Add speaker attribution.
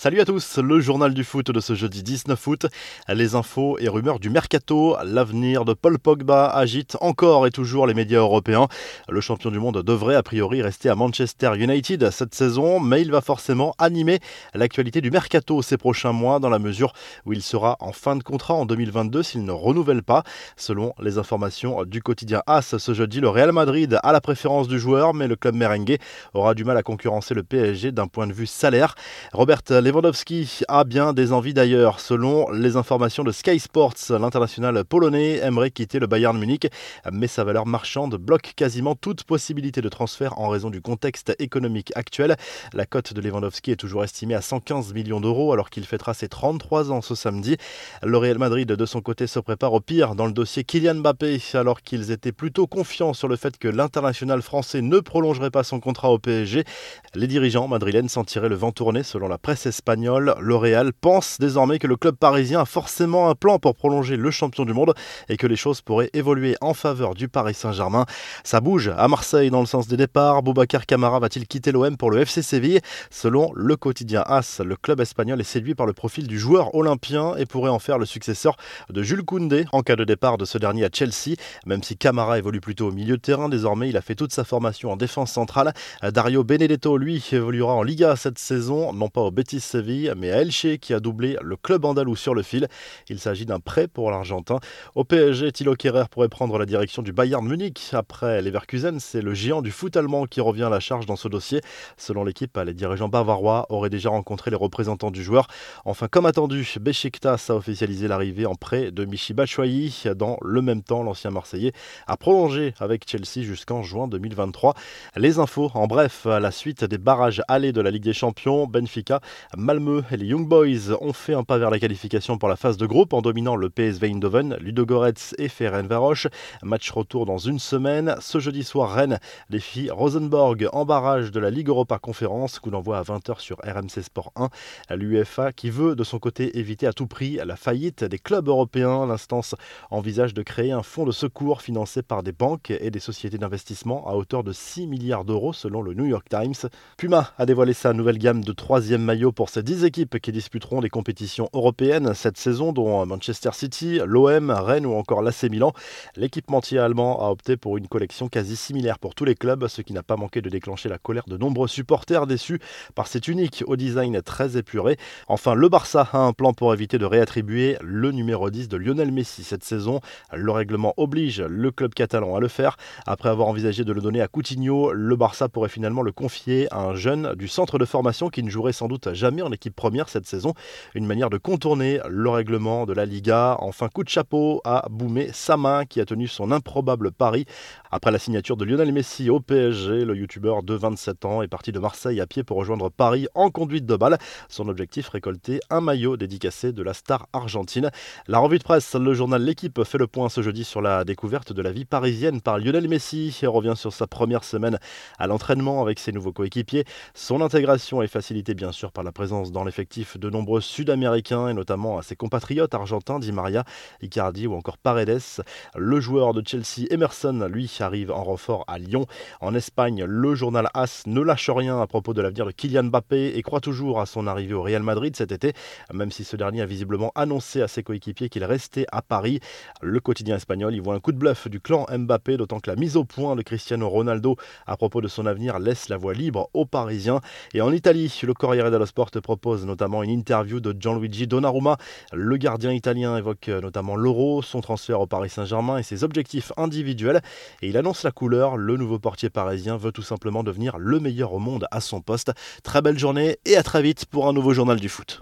Speaker 1: Salut à tous, le journal du foot de ce jeudi 19 août. Les infos et rumeurs du mercato. L'avenir de Paul Pogba agite encore et toujours les médias européens. Le champion du monde devrait a priori rester à Manchester United cette saison, mais il va forcément animer l'actualité du mercato ces prochains mois dans la mesure où il sera en fin de contrat en 2022 s'il ne renouvelle pas. Selon les informations du quotidien AS ce jeudi, le Real Madrid a la préférence du joueur, mais le club merengue aura du mal à concurrencer le PSG d'un point de vue salaire. Robert Lewandowski a bien des envies d'ailleurs. Selon les informations de Sky Sports, l'international polonais aimerait quitter le Bayern Munich, mais sa valeur marchande bloque quasiment toute possibilité de transfert en raison du contexte économique actuel. La cote de Lewandowski est toujours estimée à 115 millions d'euros alors qu'il fêtera ses 33 ans ce samedi. Le Real Madrid, de son côté, se prépare au pire dans le dossier Kylian Mbappé alors qu'ils étaient plutôt confiants sur le fait que l'international français ne prolongerait pas son contrat au PSG. Les dirigeants madrilènes sentiraient le vent tourner selon la presse espagnol, L'Oréal pense désormais que le club parisien a forcément un plan pour prolonger le champion du monde et que les choses pourraient évoluer en faveur du Paris Saint-Germain. Ça bouge à Marseille dans le sens des départs. Boubacar Camara va-t-il quitter l'OM pour le FC Séville? Selon le quotidien AS, le club espagnol est séduit par le profil du joueur olympien et pourrait en faire le successeur de Jules Koundé en cas de départ de ce dernier à Chelsea. Même si Camara évolue plutôt au milieu de terrain, désormais il a fait toute sa formation en défense centrale. Dario Benedetto, lui, évoluera en Liga cette saison, non pas au Betis Séville, mais à Elche qui a doublé le club andalou sur le fil. Il s'agit d'un prêt pour l'Argentin. Au PSG, Thilo Kerrer pourrait prendre la direction du Bayern Munich. Après Leverkusen, c'est le géant du foot allemand qui revient à la charge dans ce dossier. Selon l'équipe, les dirigeants bavarois auraient déjà rencontré les représentants du joueur. Enfin, comme attendu, Besiktas a officialisé l'arrivée en prêt de Michi Batshuayi. Dans le même temps, l'ancien Marseillais a prolongé avec Chelsea jusqu'en juin 2023. Les infos, en bref, à la suite des barrages allés de la Ligue des Champions, Benfica, Malmö et les Young Boys ont fait un pas vers la qualification pour la phase de groupe en dominant le PSV Eindhoven, Ludogorets et Ferencvaros. Match retour dans une semaine. Ce jeudi soir, Rennes défie Rosenborg en barrage de la Ligue Europa Conférence, coup d'envoi à 20h sur RMC Sport 1. L'UEFA qui veut de son côté éviter à tout prix la faillite des clubs européens. L'instance envisage de créer un fonds de secours financé par des banques et des sociétés d'investissement à hauteur de 6 milliards d'euros selon le New York Times. Puma a dévoilé sa nouvelle gamme de troisième maillot pour ses 10 équipes qui disputeront des compétitions européennes cette saison, dont Manchester City, l'OM, Rennes ou encore l'AC Milan. L'équipementier allemand a opté pour une collection quasi similaire pour tous les clubs, ce qui n'a pas manqué de déclencher la colère de nombreux supporters déçus par cet unique au design très épuré. Enfin, le Barça a un plan pour éviter de réattribuer le numéro 10 de Lionel Messi cette saison. Le règlement oblige le club catalan à le faire. Après avoir envisagé de le donner à Coutinho, le Barça pourrait finalement le confier à un jeune du centre de formation qui ne jouerait sans doute jamais en équipe première cette saison. Une manière de contourner le règlement de la Liga. Enfin, coup de chapeau à Boumé Sama qui a tenu son improbable pari. Après la signature de Lionel Messi au PSG, le youtubeur de 27 ans est parti de Marseille à pied pour rejoindre Paris en conduite de balle. Son objectif, récolter un maillot dédicacé de la star argentine. La revue de presse, le journal L'équipe fait le point ce jeudi sur la découverte de la vie parisienne par Lionel Messi et revient sur sa première semaine à l'entraînement avec ses nouveaux coéquipiers. Son intégration est facilitée bien sûr par la présence dans l'effectif de nombreux Sud-Américains et notamment à ses compatriotes argentins, Di Maria, Icardi ou encore Paredes. Le joueur de Chelsea, Emerson, lui, arrive en renfort à Lyon. En Espagne, le journal AS ne lâche rien à propos de l'avenir de Kylian Mbappé et croit toujours à son arrivée au Real Madrid cet été, même si ce dernier a visiblement annoncé à ses coéquipiers qu'il restait à Paris. Le quotidien espagnol y voit un coup de bluff du clan Mbappé, d'autant que la mise au point de Cristiano Ronaldo à propos de son avenir laisse la voie libre aux Parisiens. Et en Italie, le Corriere dello Sport propose notamment une interview de Gianluigi Donnarumma. Le gardien italien évoque notamment l'euro, son transfert au Paris Saint-Germain et ses objectifs individuels. Et il annonce la couleur, le nouveau portier parisien veut tout simplement devenir le meilleur au monde à son poste. Très belle journée et à très vite pour un nouveau journal du foot.